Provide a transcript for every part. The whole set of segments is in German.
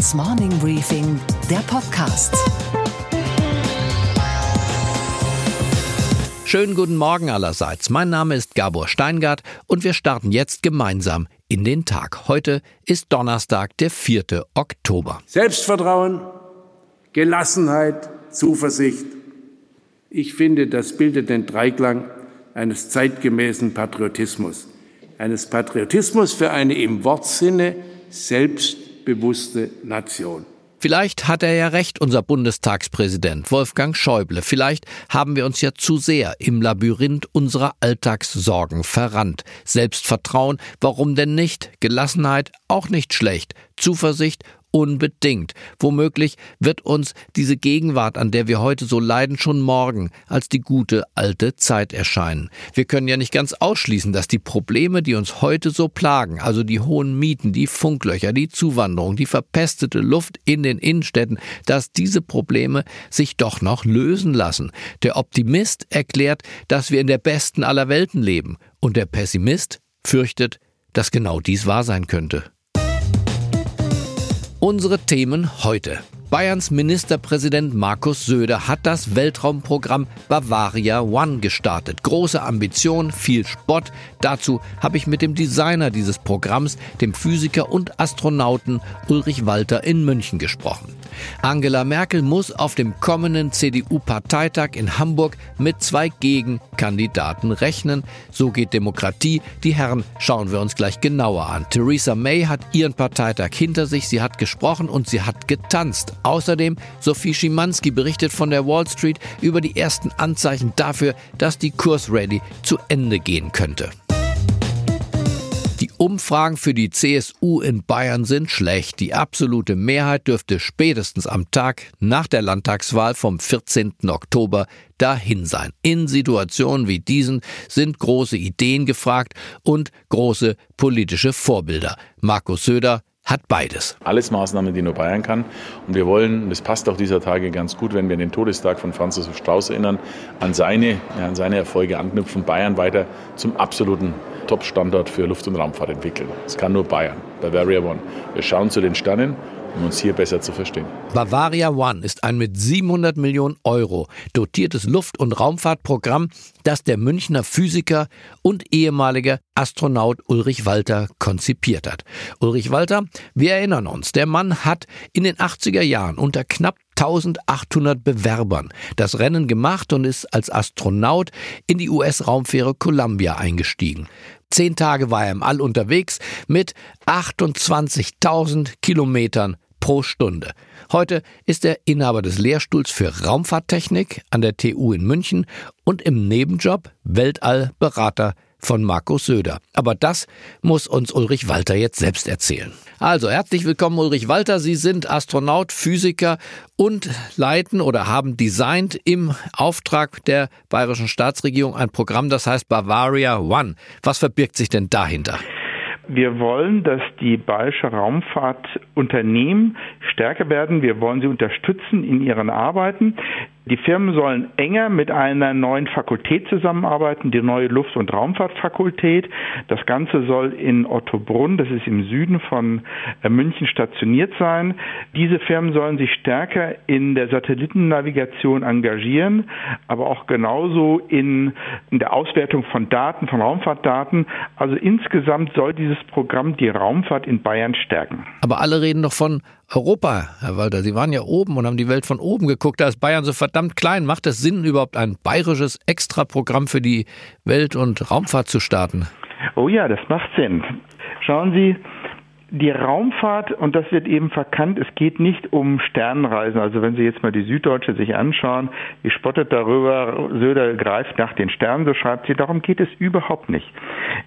Handelsblatts Morning Briefing, der Podcast. Schönen guten Morgen allerseits. Mein Name ist Gabor Steingart und wir starten jetzt gemeinsam in den Tag. Heute ist Donnerstag, der 4. Oktober. Selbstvertrauen, Gelassenheit, Zuversicht. Ich finde, das bildet den Dreiklang eines zeitgemäßen Patriotismus. Eines Patriotismus für eine im Wortsinne selbstbewusste Nation. Vielleicht hat er ja recht, unser Bundestagspräsident Wolfgang Schäuble. Vielleicht haben wir uns ja zu sehr im Labyrinth unserer Alltagssorgen verrannt. Selbstvertrauen, warum denn nicht? Gelassenheit, auch nicht schlecht. Zuversicht Unbedingt. Womöglich wird uns diese Gegenwart, an der wir heute so leiden, schon morgen als die gute alte Zeit erscheinen. Wir können ja nicht ganz ausschließen, dass die Probleme, die uns heute so plagen, also die hohen Mieten, die Funklöcher, die Zuwanderung, die verpestete Luft in den Innenstädten, dass diese Probleme sich doch noch lösen lassen. Der Optimist erklärt, dass wir in der besten aller Welten leben, und der Pessimist fürchtet, dass genau dies wahr sein könnte. Unsere Themen heute. Bayerns Ministerpräsident Markus Söder hat das Weltraumprogramm Bavaria One gestartet. Große Ambition, viel Spott. Dazu habe ich mit dem Designer dieses Programms, dem Physiker und Astronauten Ulrich Walter in München gesprochen. Angela Merkel muss auf dem kommenden CDU-Parteitag in Hamburg mit zwei Gegenkandidaten rechnen. So geht Demokratie. Die Herren schauen wir uns gleich genauer an. Theresa May hat ihren Parteitag hinter sich. Sie hat gesprochen und sie hat getanzt. Außerdem Sophie Schimanski berichtet von der Wall Street über die ersten Anzeichen dafür, dass die Kursrally zu Ende gehen könnte. Die Umfragen für die CSU in Bayern sind schlecht. Die absolute Mehrheit dürfte spätestens am Tag nach der Landtagswahl vom 14. Oktober dahin sein. In Situationen wie diesen sind große Ideen gefragt und große politische Vorbilder. Markus Söder hat beides. Alles Maßnahmen, die nur Bayern kann. Und wir wollen, das passt auch dieser Tage ganz gut, wenn wir an den Todestag von Franz Josef Strauß erinnern, an seine, ja, an seine Erfolge anknüpfen, Bayern weiter zum absoluten Top-Standort für Luft- und Raumfahrt entwickeln. Das kann nur Bayern, Bavaria One. Wir schauen zu den Sternen um uns hier besser zu verstehen. Bavaria One ist ein mit 700 Millionen Euro dotiertes Luft- und Raumfahrtprogramm, das der Münchner Physiker und ehemaliger Astronaut Ulrich Walter konzipiert hat. Ulrich Walter, wir erinnern uns, der Mann hat in den 80er Jahren unter knapp 1800 Bewerbern das Rennen gemacht und ist als Astronaut in die US-Raumfähre Columbia eingestiegen. Zehn Tage war er im All unterwegs mit 28.000 Kilometern pro Stunde. Heute ist er Inhaber des Lehrstuhls für Raumfahrttechnik an der TU in München und im Nebenjob Weltallberater von Markus Söder. Aber das muss uns Ulrich Walter jetzt selbst erzählen. Also herzlich willkommen Ulrich Walter. Sie sind Astronaut, Physiker und leiten oder haben designt im Auftrag der bayerischen Staatsregierung ein Programm, das heißt Bavaria One. Was verbirgt sich denn dahinter? Wir wollen, dass die bayerische Raumfahrtunternehmen stärker werden. Wir wollen sie unterstützen in ihren Arbeiten. Die Firmen sollen enger mit einer neuen Fakultät zusammenarbeiten, die neue Luft- und Raumfahrtfakultät. Das Ganze soll in Ottobrunn, das ist im Süden von äh, München, stationiert sein. Diese Firmen sollen sich stärker in der Satellitennavigation engagieren, aber auch genauso in, in der Auswertung von Daten, von Raumfahrtdaten. Also insgesamt soll dieses Programm die Raumfahrt in Bayern stärken. Aber alle reden doch von Europa, Herr Walter. Sie waren ja oben und haben die Welt von oben geguckt. Da ist Bayern so verdammt klein. Macht es Sinn, überhaupt ein bayerisches Extraprogramm für die Welt- und Raumfahrt zu starten? Oh ja, das macht Sinn. Schauen Sie, die Raumfahrt, und das wird eben verkannt, es geht nicht um Sternenreisen. Also wenn Sie jetzt mal die Süddeutsche sich anschauen, die spottet darüber, Söder greift nach den Sternen, so schreibt sie, darum geht es überhaupt nicht.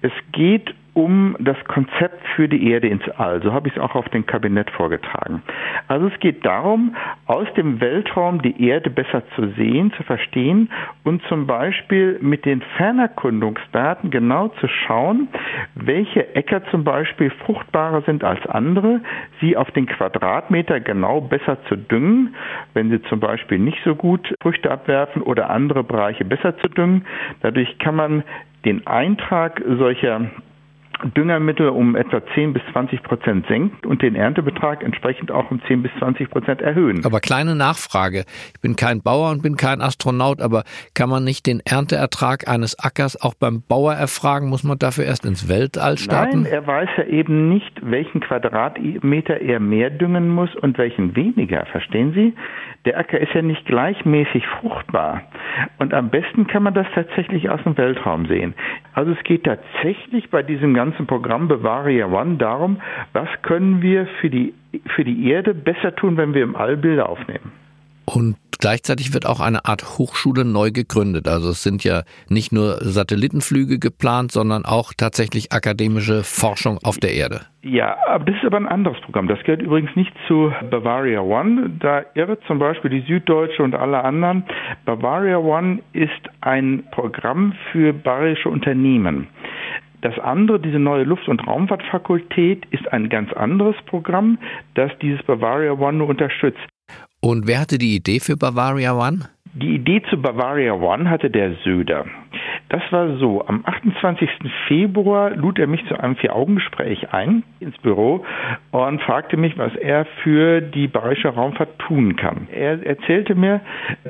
Es geht um das Konzept für die Erde ins All. So habe ich es auch auf dem Kabinett vorgetragen. Also es geht darum, aus dem Weltraum die Erde besser zu sehen, zu verstehen und zum Beispiel mit den Fernerkundungsdaten genau zu schauen, welche Äcker zum Beispiel fruchtbarer sind als andere, sie auf den Quadratmeter genau besser zu düngen, wenn sie zum Beispiel nicht so gut Früchte abwerfen oder andere Bereiche besser zu düngen. Dadurch kann man den Eintrag solcher Düngermittel um etwa 10 bis 20 Prozent senkt und den Erntebetrag entsprechend auch um 10 bis 20 Prozent erhöhen. Aber kleine Nachfrage. Ich bin kein Bauer und bin kein Astronaut, aber kann man nicht den Ernteertrag eines Ackers auch beim Bauer erfragen? Muss man dafür erst ins Weltall starten? Nein, er weiß ja eben nicht, welchen Quadratmeter er mehr düngen muss und welchen weniger. Verstehen Sie? Der Acker ist ja nicht gleichmäßig fruchtbar. Und am besten kann man das tatsächlich aus dem Weltraum sehen. Also es geht tatsächlich bei diesem ganzen Programm Bavaria One darum, was können wir für die, für die Erde besser tun, wenn wir im All Bilder aufnehmen. Und gleichzeitig wird auch eine Art Hochschule neu gegründet. Also es sind ja nicht nur Satellitenflüge geplant, sondern auch tatsächlich akademische Forschung auf der Erde. Ja, das ist aber ein anderes Programm. Das gehört übrigens nicht zu Bavaria One. Da irre zum Beispiel die Süddeutsche und alle anderen. Bavaria One ist ein Programm für bayerische Unternehmen. Das andere, diese neue Luft- und Raumfahrtfakultät, ist ein ganz anderes Programm, das dieses Bavaria One nur unterstützt. Und wer hatte die Idee für Bavaria One? Die Idee zu Bavaria One hatte der Söder. Das war so, am 28. Februar lud er mich zu einem Vier-Augen-Gespräch ein ins Büro und fragte mich, was er für die bayerische Raumfahrt tun kann. Er erzählte mir,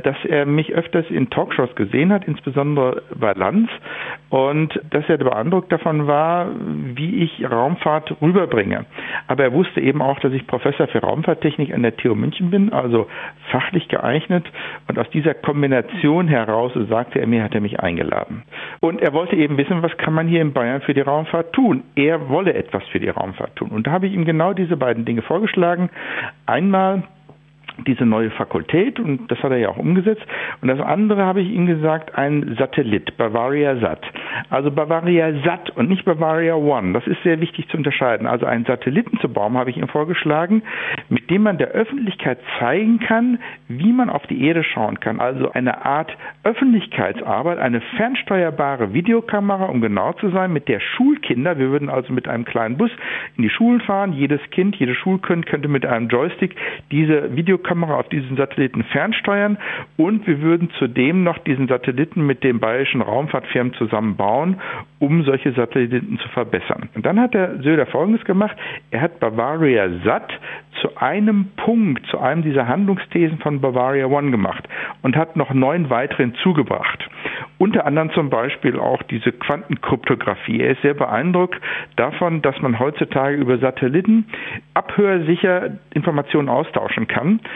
dass er mich öfters in Talkshows gesehen hat, insbesondere bei Lanz, und dass er beeindruckt davon war, wie ich Raumfahrt rüberbringe. Aber er wusste eben auch, dass ich Professor für Raumfahrttechnik an der TU München bin, also fachlich geeignet. Und aus dieser Kombination heraus, sagte er mir, hat er mich eingeladen. Und er wollte eben wissen, was kann man hier in Bayern für die Raumfahrt tun. Er wolle etwas für die Raumfahrt tun. Und da habe ich ihm genau diese beiden Dinge vorgeschlagen. Einmal diese neue Fakultät und das hat er ja auch umgesetzt. Und das andere habe ich ihm gesagt, ein Satellit, Bavaria Sat. Also Bavaria Sat und nicht Bavaria One. Das ist sehr wichtig zu unterscheiden. Also einen Satelliten zu bauen, habe ich ihm vorgeschlagen, mit dem man der Öffentlichkeit zeigen kann, wie man auf die Erde schauen kann. Also eine Art Öffentlichkeitsarbeit, eine fernsteuerbare Videokamera, um genau zu sein, mit der Schulkinder, wir würden also mit einem kleinen Bus in die Schulen fahren, jedes Kind, jede Schulkind könnte mit einem Joystick diese Videokamera Kamera auf diesen Satelliten fernsteuern und wir würden zudem noch diesen Satelliten mit den bayerischen Raumfahrtfirmen zusammenbauen, um solche Satelliten zu verbessern. Und dann hat der Söder Folgendes gemacht. Er hat Bavaria Sat zu einem Punkt, zu einem dieser Handlungsthesen von Bavaria One gemacht und hat noch neun weiteren zugebracht. Unter anderem zum Beispiel auch diese Quantenkryptographie. Er ist sehr beeindruckt davon, dass man heutzutage über Satelliten abhörsicher Informationen austauschen kann.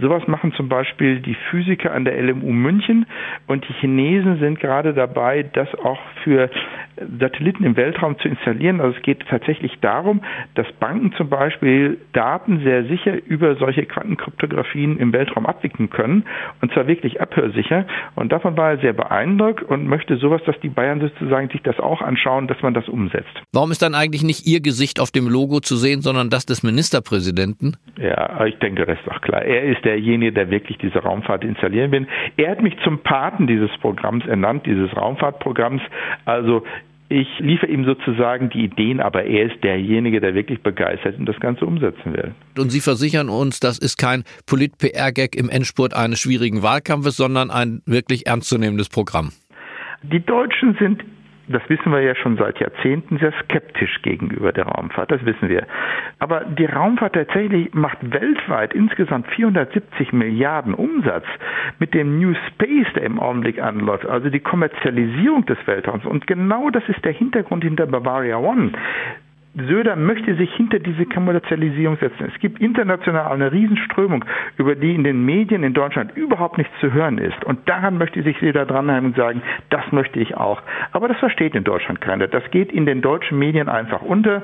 Sowas machen zum Beispiel die Physiker an der LMU München und die Chinesen sind gerade dabei, das auch für Satelliten im Weltraum zu installieren. Also es geht tatsächlich darum, dass Banken zum Beispiel Daten sehr sicher über solche Quantenkryptografien im Weltraum abwickeln können und zwar wirklich abhörsicher. Und davon war er sehr beeindruckt und möchte sowas, dass die Bayern sozusagen sich das auch anschauen, dass man das umsetzt. Warum ist dann eigentlich nicht Ihr Gesicht auf dem Logo zu sehen, sondern das des Ministerpräsidenten? Ja, ich denke, das ist doch klar. Er ist derjenige, der wirklich diese Raumfahrt installieren will. Er hat mich zum Paten dieses Programms ernannt, dieses Raumfahrtprogramms. Also ich liefere ihm sozusagen die Ideen, aber er ist derjenige, der wirklich begeistert und das Ganze umsetzen will. Und Sie versichern uns, das ist kein Polit-PR-Gag im Endspurt eines schwierigen Wahlkampfes, sondern ein wirklich ernstzunehmendes Programm. Die Deutschen sind das wissen wir ja schon seit Jahrzehnten, sehr skeptisch gegenüber der Raumfahrt, das wissen wir. Aber die Raumfahrt tatsächlich macht weltweit insgesamt 470 Milliarden Umsatz mit dem New Space, der im Augenblick anläuft, also die Kommerzialisierung des Weltraums. Und genau das ist der Hintergrund hinter Bavaria One. Söder möchte sich hinter diese Kommerzialisierung setzen. Es gibt international eine Riesenströmung, über die in den Medien in Deutschland überhaupt nichts zu hören ist. Und daran möchte sich Söder dranhalten und sagen, das möchte ich auch. Aber das versteht in Deutschland keiner. Das geht in den deutschen Medien einfach unter.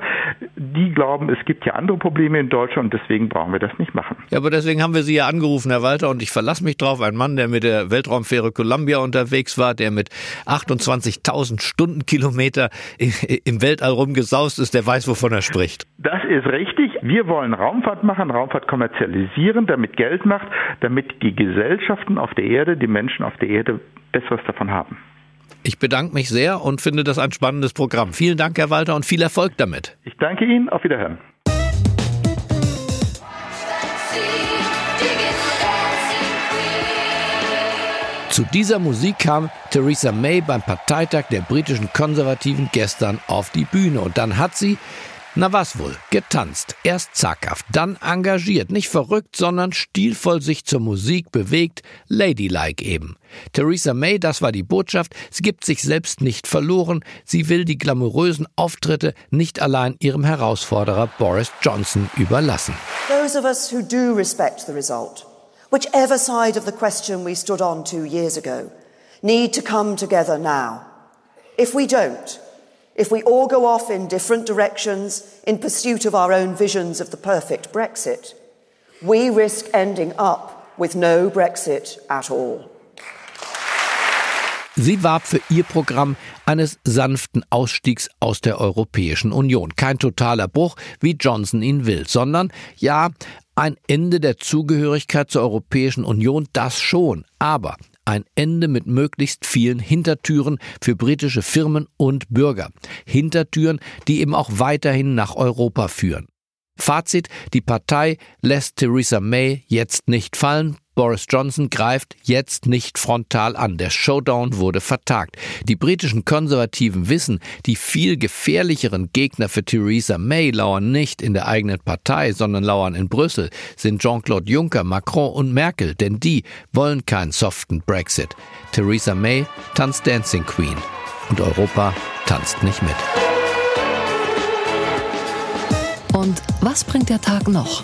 Die glauben, es gibt ja andere Probleme in Deutschland und deswegen brauchen wir das nicht machen. Ja, aber deswegen haben wir Sie ja angerufen, Herr Walter, und ich verlasse mich drauf. Ein Mann, der mit der Weltraumfähre Columbia unterwegs war, der mit 28.000 Stundenkilometer im Weltall rumgesaust ist, der weiß, weiß, wovon er spricht. Das ist richtig. Wir wollen Raumfahrt machen, Raumfahrt kommerzialisieren, damit Geld macht, damit die Gesellschaften auf der Erde, die Menschen auf der Erde Besseres davon haben. Ich bedanke mich sehr und finde das ein spannendes Programm. Vielen Dank, Herr Walter, und viel Erfolg damit. Ich danke Ihnen. Auf Wiederhören. Zu dieser Musik kam Theresa May beim Parteitag der britischen Konservativen gestern auf die Bühne. Und dann hat sie na was wohl, getanzt, erst zaghaft, dann engagiert, nicht verrückt, sondern stilvoll sich zur Musik bewegt, ladylike eben. Theresa May, das war die Botschaft, sie gibt sich selbst nicht verloren, sie will die glamourösen Auftritte nicht allein ihrem Herausforderer Boris Johnson überlassen. Those of us who do respect the result, whichever side of the question we stood on two years ago, need to come together now. If we don't, if we all go off in different directions in pursuit of our own visions of the perfect Brexit, we risk ending up with no Brexit at all. Sie warb für ihr Programm eines sanften Ausstiegs aus der Europäischen Union. Kein totaler Bruch, wie Johnson ihn will, sondern ja, ein Ende der Zugehörigkeit zur Europäischen Union, das schon. Aber ein Ende mit möglichst vielen Hintertüren für britische Firmen und Bürger. Hintertüren, die eben auch weiterhin nach Europa führen. Fazit, die Partei lässt Theresa May jetzt nicht fallen, Boris Johnson greift jetzt nicht frontal an. Der Showdown wurde vertagt. Die britischen Konservativen wissen, die viel gefährlicheren Gegner für Theresa May lauern nicht in der eigenen Partei, sondern lauern in Brüssel, sind Jean-Claude Juncker, Macron und Merkel, denn die wollen keinen soften Brexit. Theresa May tanzt Dancing Queen und Europa tanzt nicht mit. Und was bringt der Tag noch?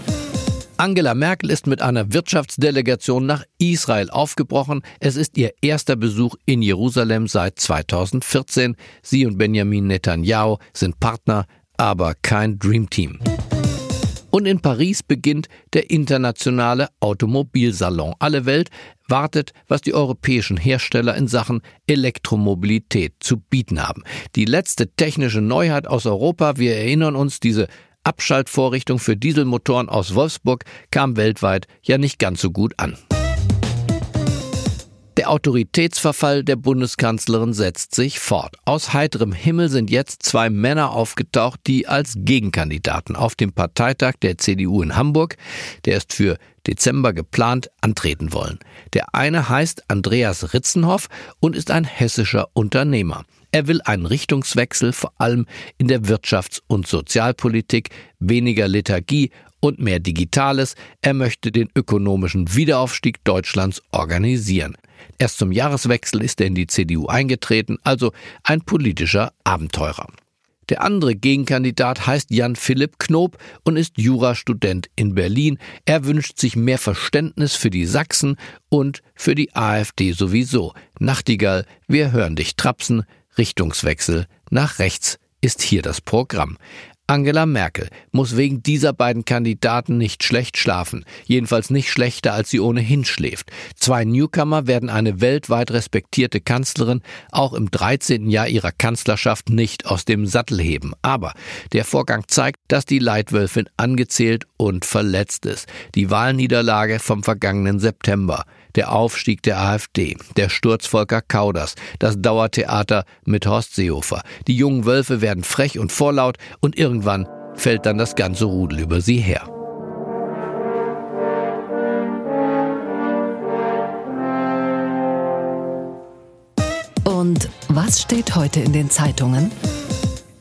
Angela Merkel ist mit einer Wirtschaftsdelegation nach Israel aufgebrochen. Es ist ihr erster Besuch in Jerusalem seit 2014. Sie und Benjamin Netanyahu sind Partner, aber kein Dreamteam. Und in Paris beginnt der internationale Automobilsalon. Alle Welt wartet, was die europäischen Hersteller in Sachen Elektromobilität zu bieten haben. Die letzte technische Neuheit aus Europa, wir erinnern uns, diese Abschaltvorrichtung für Dieselmotoren aus Wolfsburg kam weltweit ja nicht ganz so gut an. Der Autoritätsverfall der Bundeskanzlerin setzt sich fort. Aus heiterem Himmel sind jetzt zwei Männer aufgetaucht, die als Gegenkandidaten auf dem Parteitag der CDU in Hamburg, der ist für Dezember geplant, antreten wollen. Der eine heißt Andreas Ritzenhoff und ist ein hessischer Unternehmer. Er will einen Richtungswechsel vor allem in der Wirtschafts- und Sozialpolitik, weniger Lethargie und mehr Digitales. Er möchte den ökonomischen Wiederaufstieg Deutschlands organisieren. Erst zum Jahreswechsel ist er in die CDU eingetreten, also ein politischer Abenteurer. Der andere Gegenkandidat heißt Jan Philipp Knob und ist Jurastudent in Berlin. Er wünscht sich mehr Verständnis für die Sachsen und für die AfD sowieso. Nachtigall, wir hören dich trapsen, Richtungswechsel nach rechts ist hier das Programm. Angela Merkel muss wegen dieser beiden Kandidaten nicht schlecht schlafen, jedenfalls nicht schlechter, als sie ohnehin schläft. Zwei Newcomer werden eine weltweit respektierte Kanzlerin auch im 13. Jahr ihrer Kanzlerschaft nicht aus dem Sattel heben. Aber der Vorgang zeigt, dass die Leitwölfin angezählt und verletzt ist. Die Wahlniederlage vom vergangenen September der Aufstieg der AfD, der Sturz Volker Kauders, das Dauertheater mit Horst Seehofer. Die jungen Wölfe werden frech und vorlaut und irgendwann fällt dann das ganze Rudel über sie her. Und was steht heute in den Zeitungen?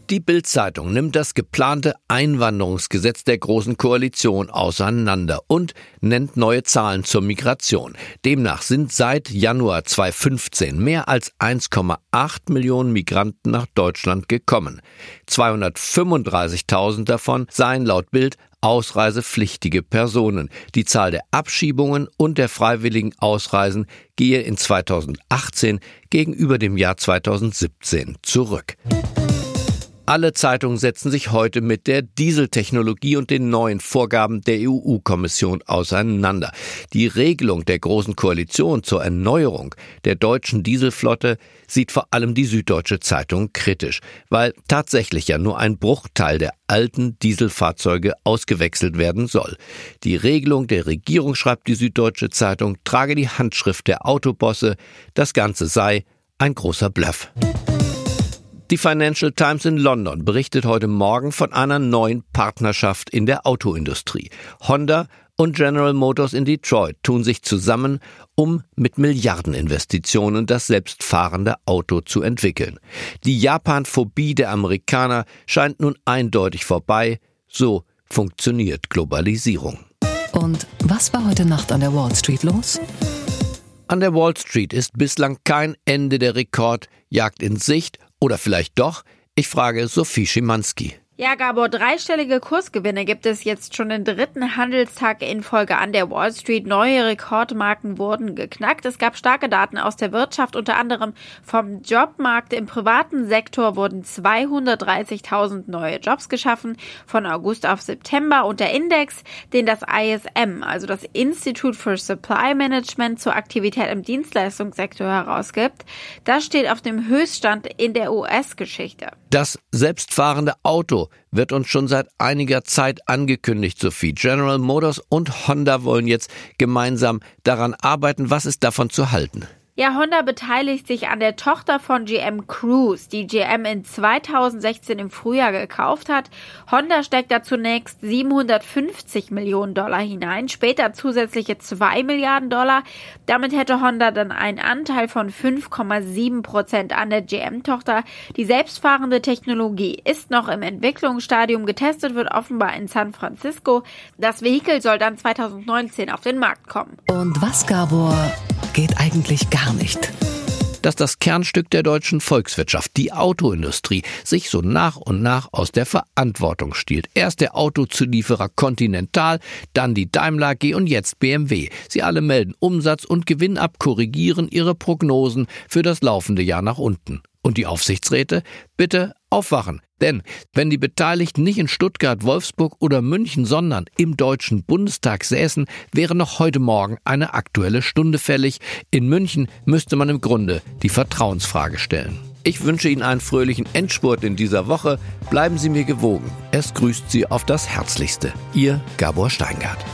Die Bild-Zeitung nimmt das geplante Einwanderungsgesetz der Großen Koalition auseinander und nennt neue Zahlen zur Migration. Demnach sind seit Januar 2015 mehr als 1,8 Millionen Migranten nach Deutschland gekommen. 235.000 davon seien laut Bild ausreisepflichtige Personen. Die Zahl der Abschiebungen und der freiwilligen Ausreisen gehe in 2018 gegenüber dem Jahr 2017 zurück. Alle Zeitungen setzen sich heute mit der Dieseltechnologie und den neuen Vorgaben der EU-Kommission auseinander. Die Regelung der Großen Koalition zur Erneuerung der deutschen Dieselflotte sieht vor allem die Süddeutsche Zeitung kritisch, weil tatsächlich ja nur ein Bruchteil der alten Dieselfahrzeuge ausgewechselt werden soll. Die Regelung der Regierung, schreibt die Süddeutsche Zeitung, trage die Handschrift der Autobosse, das Ganze sei ein großer Bluff. Die Financial Times in London berichtet heute Morgen von einer neuen Partnerschaft in der Autoindustrie. Honda und General Motors in Detroit tun sich zusammen, um mit Milliardeninvestitionen das selbstfahrende Auto zu entwickeln. Die Japan-Phobie der Amerikaner scheint nun eindeutig vorbei. So funktioniert Globalisierung. Und was war heute Nacht an der Wall Street los? An der Wall Street ist bislang kein Ende der Rekordjagd in Sicht oder vielleicht doch? Ich frage Sophie Schimanski. Ja, Gabor, dreistellige Kursgewinne gibt es jetzt schon den dritten Handelstag in Folge an der Wall Street. Neue Rekordmarken wurden geknackt. Es gab starke Daten aus der Wirtschaft, unter anderem vom Jobmarkt. Im privaten Sektor wurden 230.000 neue Jobs geschaffen von August auf September und der Index, den das ISM, also das Institute for Supply Management zur Aktivität im Dienstleistungssektor herausgibt, das steht auf dem Höchststand in der US-Geschichte. Das selbstfahrende Auto wird uns schon seit einiger Zeit angekündigt, Sophie. General Motors und Honda wollen jetzt gemeinsam daran arbeiten. Was ist davon zu halten? Ja, Honda beteiligt sich an der Tochter von GM Cruise, die GM in 2016 im Frühjahr gekauft hat. Honda steckt da zunächst 750 Millionen Dollar hinein, später zusätzliche 2 Milliarden Dollar. Damit hätte Honda dann einen Anteil von 5,7 Prozent an der GM-Tochter. Die selbstfahrende Technologie ist noch im Entwicklungsstadium. Getestet wird offenbar in San Francisco. Das Vehikel soll dann 2019 auf den Markt kommen. Und was, Gabor, geht eigentlich gar nicht. dass das Kernstück der deutschen Volkswirtschaft, die Autoindustrie, sich so nach und nach aus der Verantwortung stiehlt. Erst der Autozulieferer Continental, dann die Daimler AG und jetzt BMW. Sie alle melden Umsatz und Gewinn ab, korrigieren ihre Prognosen für das laufende Jahr nach unten. Und die Aufsichtsräte? Bitte aufwachen. Denn wenn die Beteiligten nicht in Stuttgart, Wolfsburg oder München, sondern im Deutschen Bundestag säßen, wäre noch heute Morgen eine aktuelle Stunde fällig. In München müsste man im Grunde die Vertrauensfrage stellen. Ich wünsche Ihnen einen fröhlichen Endspurt in dieser Woche. Bleiben Sie mir gewogen. Es grüßt Sie auf das Herzlichste. Ihr Gabor Steingart.